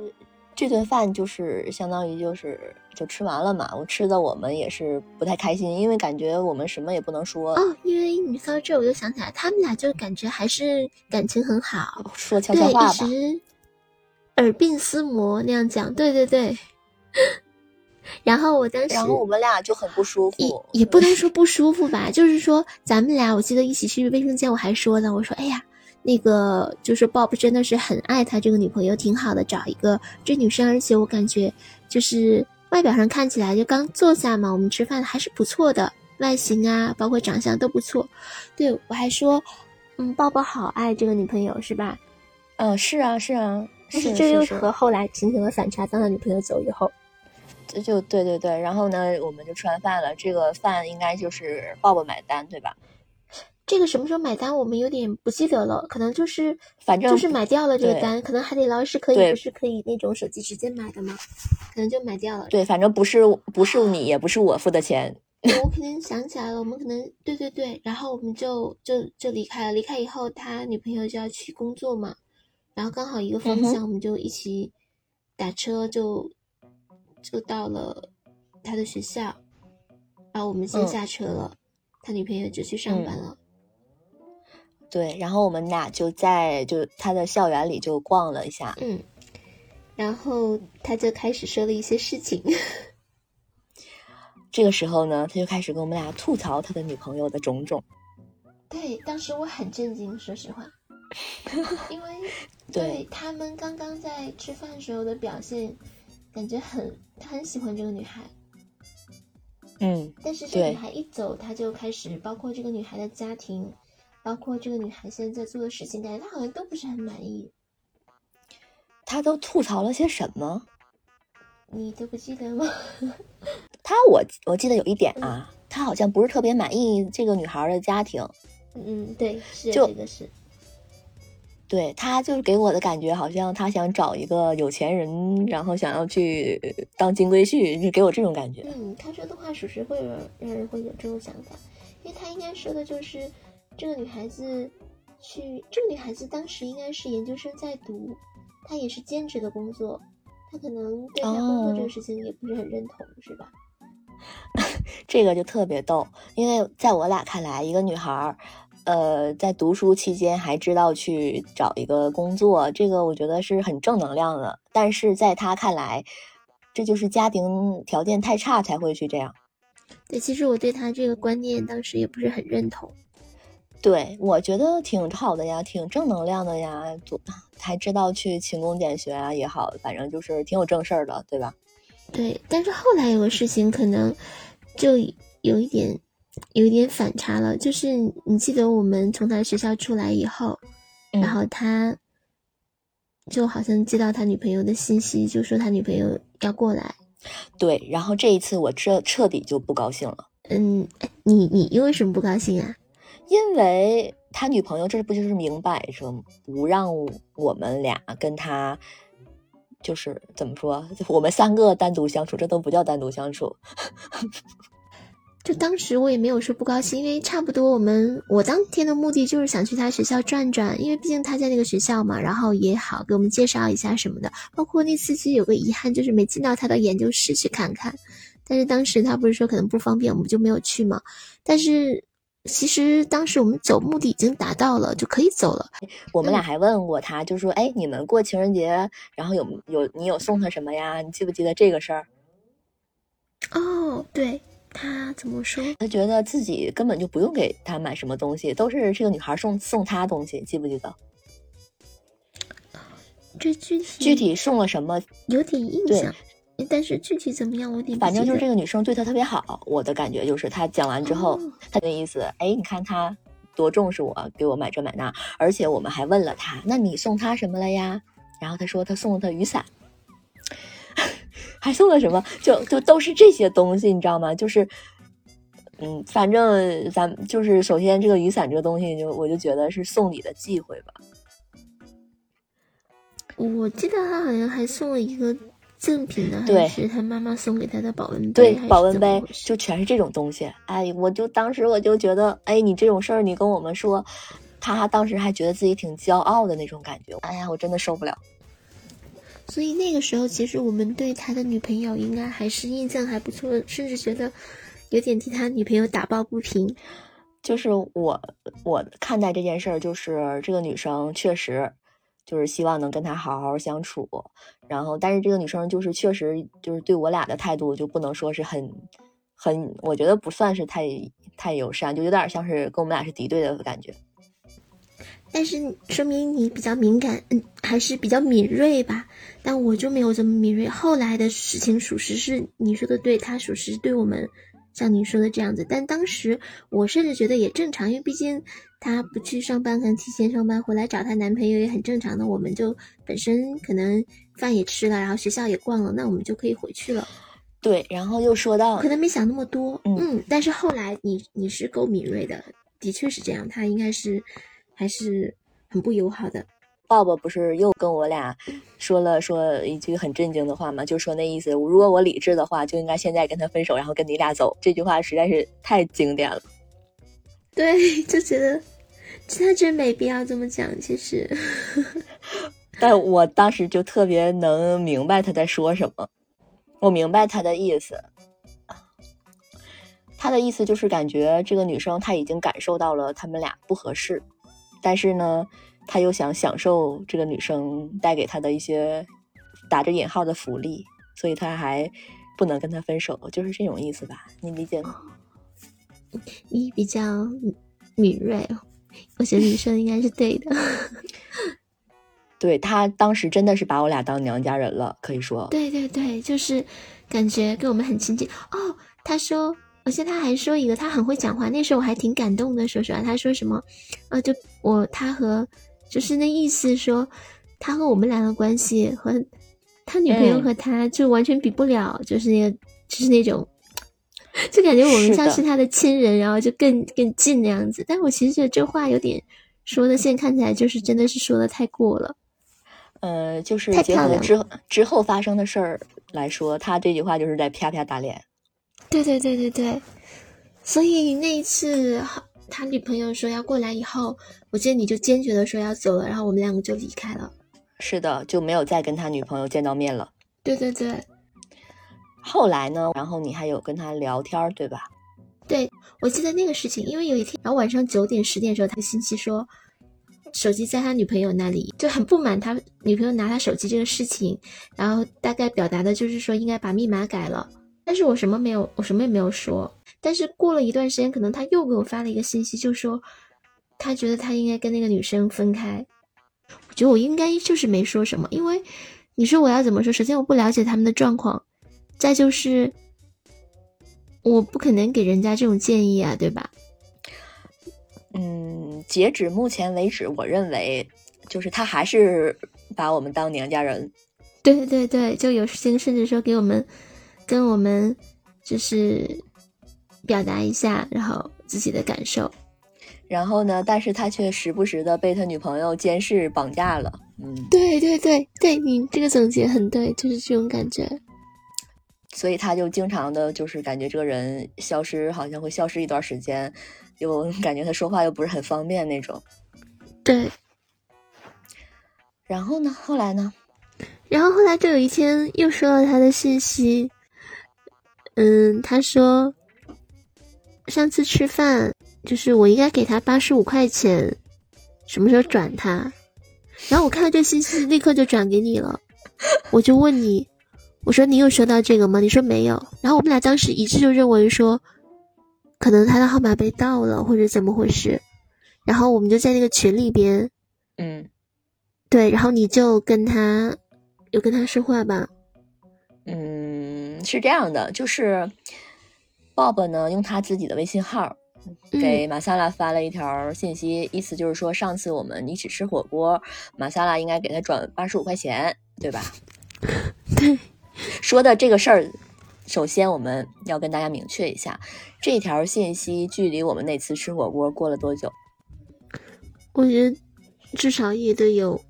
Speaker 2: 这顿饭就是相当于就是就吃完了嘛。我吃的我们也是不太开心，因为感觉我们什么也不能说。
Speaker 1: 哦，因为你说到这，我就想起来，他们俩就感觉还是感情很好，
Speaker 2: 说悄悄话
Speaker 1: 吧，一直耳鬓厮磨那样讲。对对对。然后我当时，
Speaker 2: 然后我们俩就很不舒服，
Speaker 1: 也也不能说不舒服吧，就是说咱们俩，我记得一起去卫生间，我还说呢，我说，哎呀，那个就是 Bob 真的是很爱他这个女朋友，挺好的，找一个这女生，而且我感觉就是外表上看起来，就刚坐下嘛，我们吃饭还是不错的，外形啊，包括长相都不错。对我还说，嗯，Bob 好爱这个女朋友是吧？
Speaker 2: 嗯，是啊，是啊，
Speaker 1: 但是这又和后来形成了反差，当他女朋友走以后。
Speaker 2: 就就对对对，然后呢，我们就吃完饭了。这个饭应该就是抱抱买单，对吧？
Speaker 1: 这个什么时候买单，我们有点不记得了，可能就是
Speaker 2: 反正
Speaker 1: 就是买掉了这个单。可能海底捞是可以不是可以那种手机直接买的吗？可能就买掉了。
Speaker 2: 对，反正不是不是你也不是我付的钱。
Speaker 1: 我肯定想起来了，我们可能对对对，然后我们就就就离开了。离开以后，他女朋友就要去工作嘛，然后刚好一个方向，我们就一起打车就。就到了他的学校，然后我们先下车了，他女朋友就去上班了。
Speaker 2: 对，然后我们俩就在就他的校园里就逛了一下。
Speaker 1: 嗯，然后他就开始说了一些事情。*laughs*
Speaker 2: 这个时候呢，他就开始跟我们俩吐槽他的女朋友的种种。
Speaker 1: 对，当时我很震惊，说实话，*laughs* 因为对他们刚刚在吃饭时候的表现。感觉很，他很喜欢这个女孩，
Speaker 2: 嗯，
Speaker 1: 但是这女孩一走，他就开始，包括这个女孩的家庭，包括这个女孩现在在做的事情，感觉他好像都不是很满意。
Speaker 2: 他都吐槽了些什么？
Speaker 1: 你都不记得吗？*laughs*
Speaker 2: 他我我记得有一点啊，他好像不是特别满意这个女孩的家庭。
Speaker 1: 嗯，对，是这个是。
Speaker 2: 对他就是给我的感觉，好像他想找一个有钱人，然后想要去当金龟婿，就给我这种感觉。
Speaker 1: 嗯，他说的话属实会让让人会有这种想法，因为他应该说的就是这个女孩子去，这个女孩子当时应该是研究生在读，她也是兼职的工作，她可能对她工作这个事情也不是很认同，是吧？*laughs*
Speaker 2: 这个就特别逗，因为在我俩看来，一个女孩。呃，在读书期间还知道去找一个工作，这个我觉得是很正能量的。但是在他看来，这就是家庭条件太差才会去这样。
Speaker 1: 对，其实我对他这个观念当时也不是很认同。
Speaker 2: 对，我觉得挺好的呀，挺正能量的呀，还知道去勤工俭学啊也好，反正就是挺有正事儿的，对吧？
Speaker 1: 对，但是后来有个事情可能就有一点。有点反差了，就是你记得我们从他学校出来以后，然后他就好像接到他女朋友的信息，就说他女朋友要过来。
Speaker 2: 对，然后这一次我彻彻底就不高兴了。
Speaker 1: 嗯，你你因为什么不高兴啊？
Speaker 2: 因为他女朋友这不就是明摆着不让我们俩跟他，就是怎么说，我们三个单独相处，这都不叫单独相处。
Speaker 1: 就当时我也没有说不高兴，因为差不多我们我当天的目的就是想去他学校转转，因为毕竟他在那个学校嘛，然后也好给我们介绍一下什么的。包括那次其实有个遗憾，就是没进到他的研究室去看看。但是当时他不是说可能不方便，我们就没有去嘛。但是其实当时我们走目的已经达到了，就可以走了。
Speaker 2: 我们俩还问过他，就说：“哎，你们过情人节，然后有有你有送他什么呀？你记不记得这个事儿？”
Speaker 1: 哦，对。他怎么说？
Speaker 2: 他觉得自己根本就不用给他买什么东西，都是这个女孩送送他东西，记不记得？
Speaker 1: 这具体
Speaker 2: 具体送了什么？
Speaker 1: 有点印象，但是具体怎么样，我得
Speaker 2: 反正就是这个女生对他特别好。我的感觉就是，他讲完之后，他的意思，哎，你看他多重视我，给我买这买那，而且我们还问了他，那你送他什么了呀？然后他说他送了他雨伞。还送了什么？就就都是这些东西，你知道吗？就是，嗯，反正咱就是首先这个雨伞这个东西，就我就觉得是送礼的忌讳吧。
Speaker 1: 我记得他好像还送了一个赠品呢，
Speaker 2: 还
Speaker 1: 是他妈妈送给他的保温杯？
Speaker 2: 对，保温杯就全是这种东西。哎，我就当时我就觉得，哎，你这种事儿你跟我们说，他当时还觉得自己挺骄傲的那种感觉。哎呀，我真的受不了。
Speaker 1: 所以那个时候，其实我们对他的女朋友应该还是印象还不错，甚至觉得有点替他女朋友打抱不平。
Speaker 2: 就是我我看待这件事儿，就是这个女生确实就是希望能跟他好好相处，然后但是这个女生就是确实就是对我俩的态度就不能说是很很，我觉得不算是太太友善，就有点像是跟我们俩是敌对的感觉。
Speaker 1: 但是说明你比较敏感，嗯，还是比较敏锐吧。但我就没有这么敏锐。后来的事情属实是你说的对，他属实对我们像你说的这样子。但当时我甚至觉得也正常，因为毕竟他不去上班，可能提前上班回来找她男朋友也很正常的。我们就本身可能饭也吃了，然后学校也逛了，那我们就可以回去了。
Speaker 2: 对，然后又说到，
Speaker 1: 可能没想那么多，嗯。但是后来你你是够敏锐的，的确是这样，他应该是。还是很不友好的。
Speaker 2: 鲍勃不是又跟我俩说了说一句很震惊的话吗？就说那意思，如果我理智的话，就应该现在跟他分手，然后跟你俩走。这句话实在是太经典了。
Speaker 1: 对，就觉得他真没必要这么讲。其实，*laughs*
Speaker 2: 但我当时就特别能明白他在说什么。我明白他的意思。他的意思就是感觉这个女生她已经感受到了他们俩不合适。但是呢，他又想享受这个女生带给他的一些打着引号的福利，所以他还不能跟他分手，就是这种意思吧？你理解吗？
Speaker 1: 你比较敏锐，我觉得女生应该是对的。*laughs*
Speaker 2: 对他当时真的是把我俩当娘家人了，可以说。
Speaker 1: 对对对，就是感觉跟我们很亲近哦。他说。而且他还说一个，他很会讲话。那时候我还挺感动的，说实话。他说什么？啊，就我他和，就是那意思说，他和我们俩的关系和他女朋友和他就完全比不了，就是那个，就是那种，就感觉我们像是他的亲人，然后就更更近那样子。但我其实觉得这话有点说的，现在看起来就是真的是说的太过了。
Speaker 2: 呃，就是结合之之后发生的事儿来说，他这句话就是在啪啪打脸。
Speaker 1: 对对对对对，所以那一次他女朋友说要过来以后，我记得你就坚决的说要走了，然后我们两个就离开了。
Speaker 2: 是的，就没有再跟他女朋友见到面了。
Speaker 1: 对对对。
Speaker 2: 后来呢？然后你还有跟他聊天，对吧？
Speaker 1: 对，我记得那个事情，因为有一天，然后晚上九点十点的时候，他信息说手机在他女朋友那里，就很不满他女朋友拿他手机这个事情，然后大概表达的就是说应该把密码改了。但是我什么没有，我什么也没有说。但是过了一段时间，可能他又给我发了一个信息，就说他觉得他应该跟那个女生分开。我觉得我应该就是没说什么，因为你说我要怎么说？首先我不了解他们的状况，再就是我不可能给人家这种建议啊，对吧？
Speaker 2: 嗯，截止目前为止，我认为就是他还是把我们当娘家人。
Speaker 1: 对对对，就有事情甚至说给我们。跟我们就是表达一下，然后自己的感受。
Speaker 2: 然后呢，但是他却时不时的被他女朋友监视绑架了。嗯，
Speaker 1: 对对对对，你这个总结很对，就是这种感觉。
Speaker 2: 所以他就经常的，就是感觉这个人消失，好像会消失一段时间，又感觉他说话又不是很方便那种。
Speaker 1: 对。
Speaker 2: 然后呢？后来呢？
Speaker 1: 然后后来就有一天又收到他的信息。嗯，他说上次吃饭就是我应该给他八十五块钱，什么时候转他？然后我看到这信息，立刻就转给你了。我就问你，我说你有收到这个吗？你说没有。然后我们俩当时一致就认为说，可能他的号码被盗了或者怎么回事。然后我们就在那个群里边，
Speaker 2: 嗯，
Speaker 1: 对，然后你就跟他有跟他说话吧。
Speaker 2: 嗯，是这样的，就是 Bob 呢用他自己的微信号给马萨拉发了一条信息，意思就是说上次我们一起吃火锅，马萨拉应该给他转八十五块钱，对吧？*laughs*
Speaker 1: 对，
Speaker 2: 说的这个事儿，首先我们要跟大家明确一下，这条信息距离我们那次吃火锅过了多久？
Speaker 1: 我觉得至少也得有，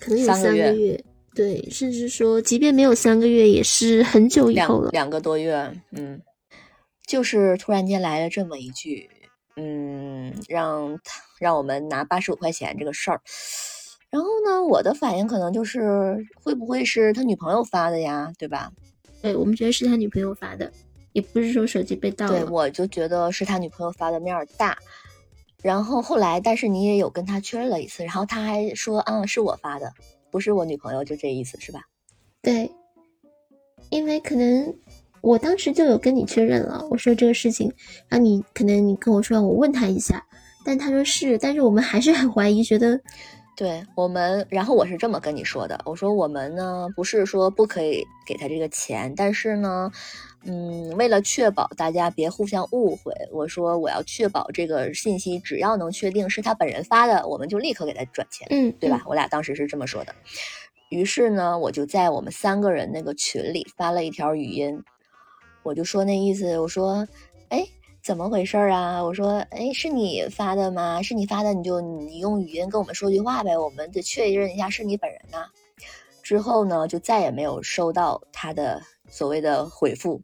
Speaker 1: 可能有三个月。对，甚至说，即便没有三个月，也是很久以后了，
Speaker 2: 两个多月。嗯，就是突然间来了这么一句，嗯，让他让我们拿八十五块钱这个事儿，然后呢，我的反应可能就是会不会是他女朋友发的呀，对吧？
Speaker 1: 对，我们觉得是他女朋友发的，也不是说手机被盗了。
Speaker 2: 对，我就觉得是他女朋友发的面儿大。然后后来，但是你也有跟他确认了一次，然后他还说，嗯，是我发的，不是我女朋友，就这意思是吧？
Speaker 1: 对，因为可能我当时就有跟你确认了，我说这个事情，然后你可能你跟我说，我问他一下，但他说是，但是我们还是很怀疑，觉得。
Speaker 2: 对我们，然后我是这么跟你说的，我说我们呢不是说不可以给他这个钱，但是呢，嗯，为了确保大家别互相误会，我说我要确保这个信息，只要能确定是他本人发的，我们就立刻给他转钱，
Speaker 1: 嗯，
Speaker 2: 对吧？我俩当时是这么说的。于是呢，我就在我们三个人那个群里发了一条语音，我就说那意思，我说，哎。怎么回事儿啊？我说，哎，是你发的吗？是你发的，你就你用语音跟我们说句话呗，我们得确认一下是你本人呐。之后呢，就再也没有收到他的所谓的回复。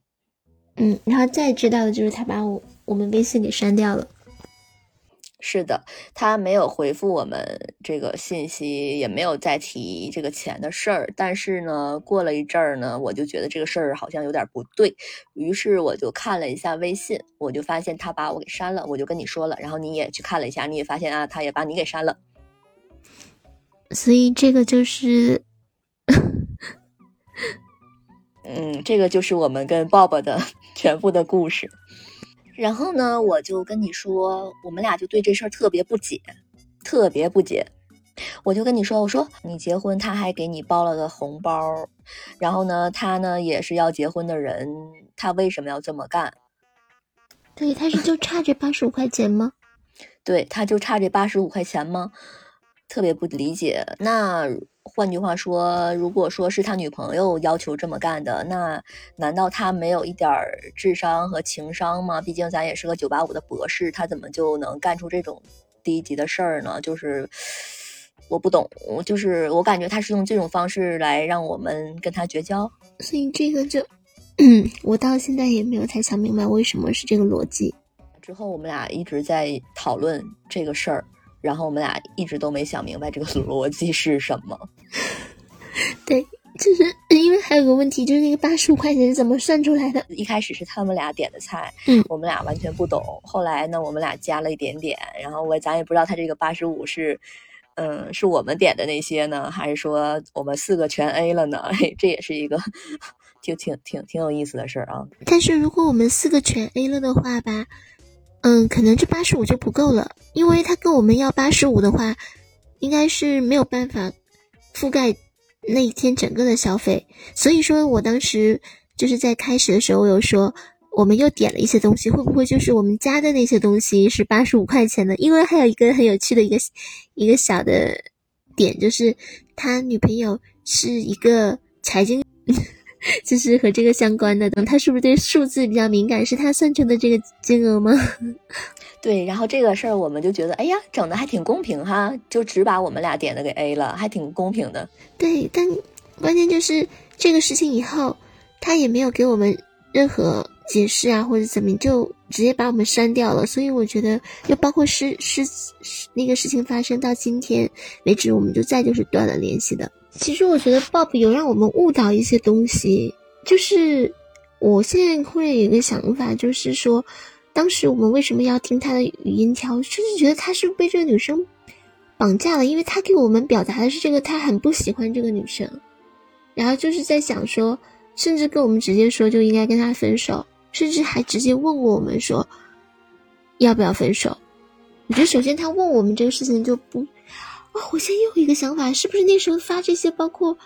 Speaker 1: 嗯，然后再知道的就是他把我我们微信给删掉了。
Speaker 2: 是的，他没有回复我们这个信息，也没有再提这个钱的事儿。但是呢，过了一阵儿呢，我就觉得这个事儿好像有点不对，于是我就看了一下微信，我就发现他把我给删了。我就跟你说了，然后你也去看了一下，你也发现啊，他也把你给删了。
Speaker 1: 所以这个就是，
Speaker 2: 嗯，这个就是我们跟鲍勃的 *laughs* 全部的故事。然后呢，我就跟你说，我们俩就对这事儿特别不解，特别不解。我就跟你说，我说你结婚，他还给你包了个红包，然后呢，他呢也是要结婚的人，他为什么要这么干？
Speaker 1: 对，他是就差这八十五块钱吗？
Speaker 2: 对，他就差这八十五块钱吗？特别不理解。那。换句话说，如果说是他女朋友要求这么干的，那难道他没有一点智商和情商吗？毕竟咱也是个九八五的博士，他怎么就能干出这种低级的事儿呢？就是我不懂，我就是我感觉他是用这种方式来让我们跟他绝交。
Speaker 1: 所以这个就，嗯，我到现在也没有太想明白为什么是这个逻辑。
Speaker 2: 之后我们俩一直在讨论这个事儿。然后我们俩一直都没想明白这个 *laughs* 逻辑是什么。*laughs*
Speaker 1: 对，就是因为还有个问题，就是那个八十五块钱是怎么算出来的？
Speaker 2: 一开始是他们俩点的菜，
Speaker 1: 嗯，
Speaker 2: 我们俩完全不懂。后来呢，我们俩加了一点点，然后我咱也不知道他这个八十五是，嗯，是我们点的那些呢，还是说我们四个全 A 了呢？*laughs* 这也是一个就挺挺挺有意思的事儿啊。
Speaker 1: 但是如果我们四个全 A 了的话吧。嗯，可能这八十五就不够了，因为他跟我们要八十五的话，应该是没有办法覆盖那一天整个的消费。所以说我当时就是在开始的时候，我有说我们又点了一些东西，会不会就是我们加的那些东西是八十五块钱的？因为还有一个很有趣的一个一个小的点，就是他女朋友是一个财经。就是和这个相关的，他是不是对数字比较敏感？是他算出的这个金额吗？*laughs*
Speaker 2: 对，然后这个事儿我们就觉得，哎呀，整的还挺公平哈，就只把我们俩点的给 A 了，还挺公平的。
Speaker 1: 对，但关键就是这个事情以后，他也没有给我们任何解释啊，或者怎么，就直接把我们删掉了。所以我觉得，就包括事事那个事情发生到今天为止，我们就再就是断了联系的。其实我觉得 Bob 有让我们误导一些东西，就是我现在会有一个想法，就是说，当时我们为什么要听他的语音条，甚至觉得他是被这个女生绑架了，因为他给我们表达的是这个，他很不喜欢这个女生，然后就是在想说，甚至跟我们直接说就应该跟他分手，甚至还直接问过我们说要不要分手。我觉得首先他问我们这个事情就不。哦，我现在又有一个想法，是不是那时候发这些，包括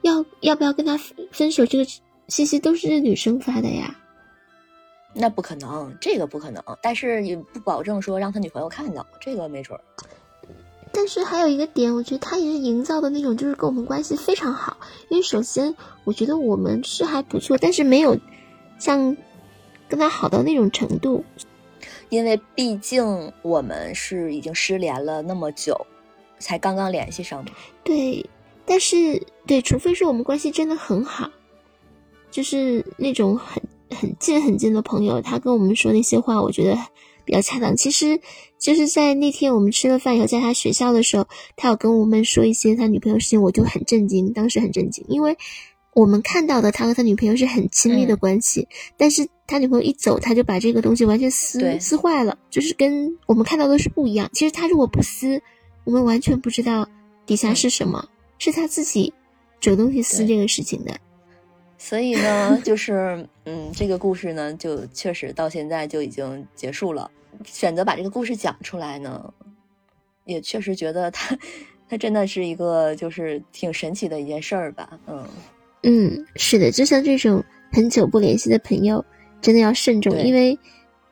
Speaker 1: 要要不要跟他分手这个信息，都是女生发的呀？
Speaker 2: 那不可能，这个不可能。但是也不保证说让他女朋友看到，这个没准儿。
Speaker 1: 但是还有一个点，我觉得他也是营造的那种，就是跟我们关系非常好。因为首先，我觉得我们是还不错，但是没有像跟他好到那种程度。
Speaker 2: 因为毕竟我们是已经失联了那么久。才刚刚联系上的，
Speaker 1: 对，但是对，除非是我们关系真的很好，就是那种很很近很近的朋友，他跟我们说那些话，我觉得比较恰当。其实就是在那天我们吃了饭以后，在他学校的时候，他有跟我们说一些他女朋友事情，我就很震惊，当时很震惊，因为我们看到的他和他女朋友是很亲密的关系，但是他女朋友一走，他就把这个东西完全撕撕坏了，就是跟我们看到的是不一样。其实他如果不撕，我们完全不知道底下是什么，是他自己主动去撕这个事情的。
Speaker 2: 所以呢，*laughs* 就是嗯，这个故事呢，就确实到现在就已经结束了。选择把这个故事讲出来呢，也确实觉得他，他真的是一个就是挺神奇的一件事儿吧。嗯
Speaker 1: 嗯，是的，就像这种很久不联系的朋友，真的要慎重，因为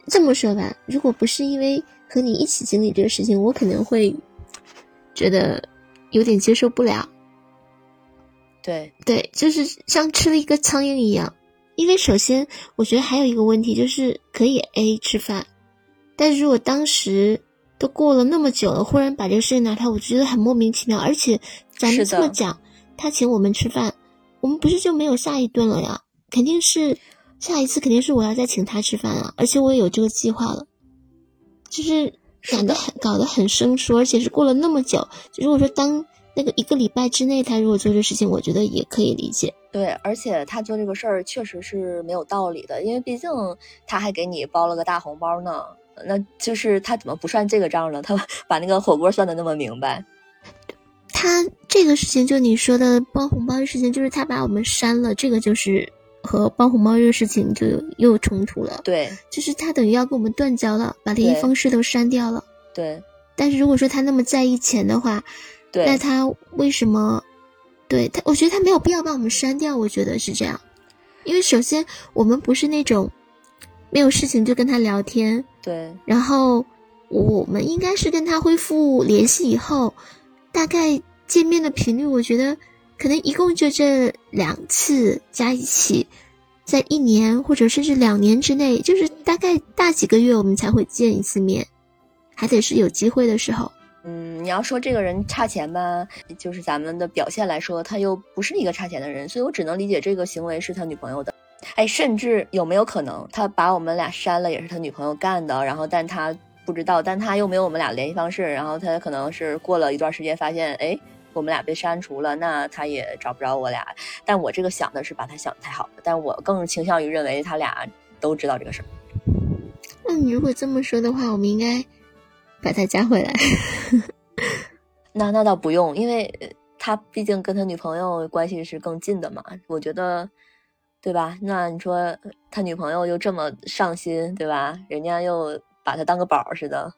Speaker 1: 这么说吧，如果不是因为和你一起经历这个事情，我可能会觉得有点接受不了。
Speaker 2: 对
Speaker 1: 对，就是像吃了一个苍蝇一样。因为首先，我觉得还有一个问题就是可以 A 吃饭，但是如果当时都过了那么久了，忽然把这个事情拿出来，我觉得很莫名其妙。而且咱们这么讲，他请我们吃饭，我们不是就没有下一顿了呀？肯定是下一次肯定是我要再请他吃饭啊，而且我也有这个计划了，就是搞得很搞得很生疏，而且是过了那么久。如果说当。那个一个礼拜之内，他如果做这事情，我觉得也可以理解。
Speaker 2: 对，而且他做这个事儿确实是没有道理的，因为毕竟他还给你包了个大红包呢。那就是他怎么不算这个账呢？他 *laughs* 把那个火锅算的那么明白。
Speaker 1: 他这个事情，就你说的包红包的事情，就是他把我们删了，这个就是和包红包这个事情就又冲突了。
Speaker 2: 对，
Speaker 1: 就是他等于要跟我们断交了，把联系方式都删掉了。
Speaker 2: 对，
Speaker 1: 但是如果说他那么在意钱的话。对那他为什么？对他，我觉得他没有必要把我们删掉。我觉得是这样，因为首先我们不是那种没有事情就跟他聊天。
Speaker 2: 对。
Speaker 1: 然后我们应该是跟他恢复联系以后，大概见面的频率，我觉得可能一共就这两次加一起，在一年或者甚至两年之内，就是大概大几个月我们才会见一次面，还得是有机会的时候。
Speaker 2: 嗯，你要说这个人差钱吧，就是咱们的表现来说，他又不是一个差钱的人，所以我只能理解这个行为是他女朋友的。哎，甚至有没有可能他把我们俩删了也是他女朋友干的？然后但他不知道，但他又没有我们俩联系方式，然后他可能是过了一段时间发现，哎，我们俩被删除了，那他也找不着我俩。但我这个想的是把他想的太好了，但我更倾向于认为他俩都知道这个事儿。
Speaker 1: 那你如果这么说的话，我们应该。把他加回来，*laughs*
Speaker 2: 那那倒不用，因为他毕竟跟他女朋友关系是更近的嘛。我觉得，对吧？那你说他女朋友又这么上心，对吧？人家又把他当个宝似的，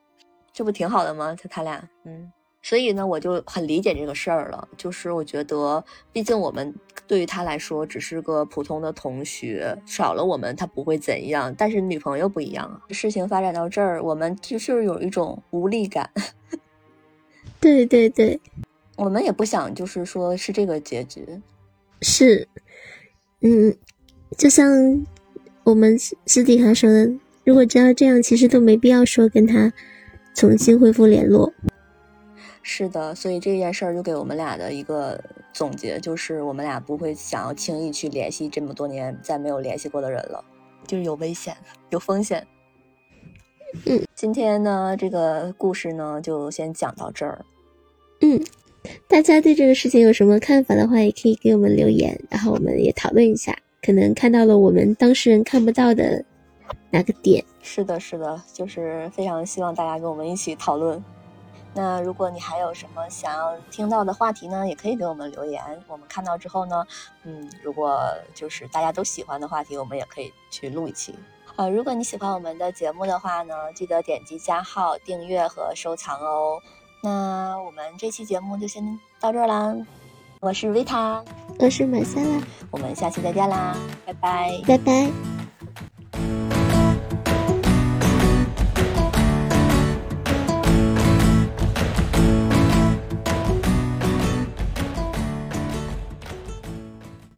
Speaker 2: 这不挺好的吗？他他俩，嗯。所以呢，我就很理解这个事儿了。就是我觉得，毕竟我们对于他来说只是个普通的同学，少了我们他不会怎样。但是女朋友不一样啊，事情发展到这儿，我们就是有一种无力感。*laughs*
Speaker 1: 对对对，
Speaker 2: 我们也不想就是说是这个结局。
Speaker 1: 是，嗯，就像我们私底下说的，如果知道这样，其实都没必要说跟他重新恢复联络。
Speaker 2: 是的，所以这件事儿就给我们俩的一个总结，就是我们俩不会想要轻易去联系这么多年再没有联系过的人了，就是有危险，有风险。
Speaker 1: 嗯，
Speaker 2: 今天呢，这个故事呢就先讲到这儿。
Speaker 1: 嗯，大家对这个事情有什么看法的话，也可以给我们留言，然后我们也讨论一下，可能看到了我们当事人看不到的哪个点。
Speaker 2: 是的，是的，就是非常希望大家跟我们一起讨论。那如果你还有什么想要听到的话题呢，也可以给我们留言。我们看到之后呢，嗯，如果就是大家都喜欢的话题，我们也可以去录一期。好，如果你喜欢我们的节目的话呢，记得点击加号、订阅和收藏哦。那我们这期节目就先到这儿啦。我是维塔，
Speaker 1: 我是马赛拉，
Speaker 2: 我们下期再见啦，拜拜，
Speaker 1: 拜拜。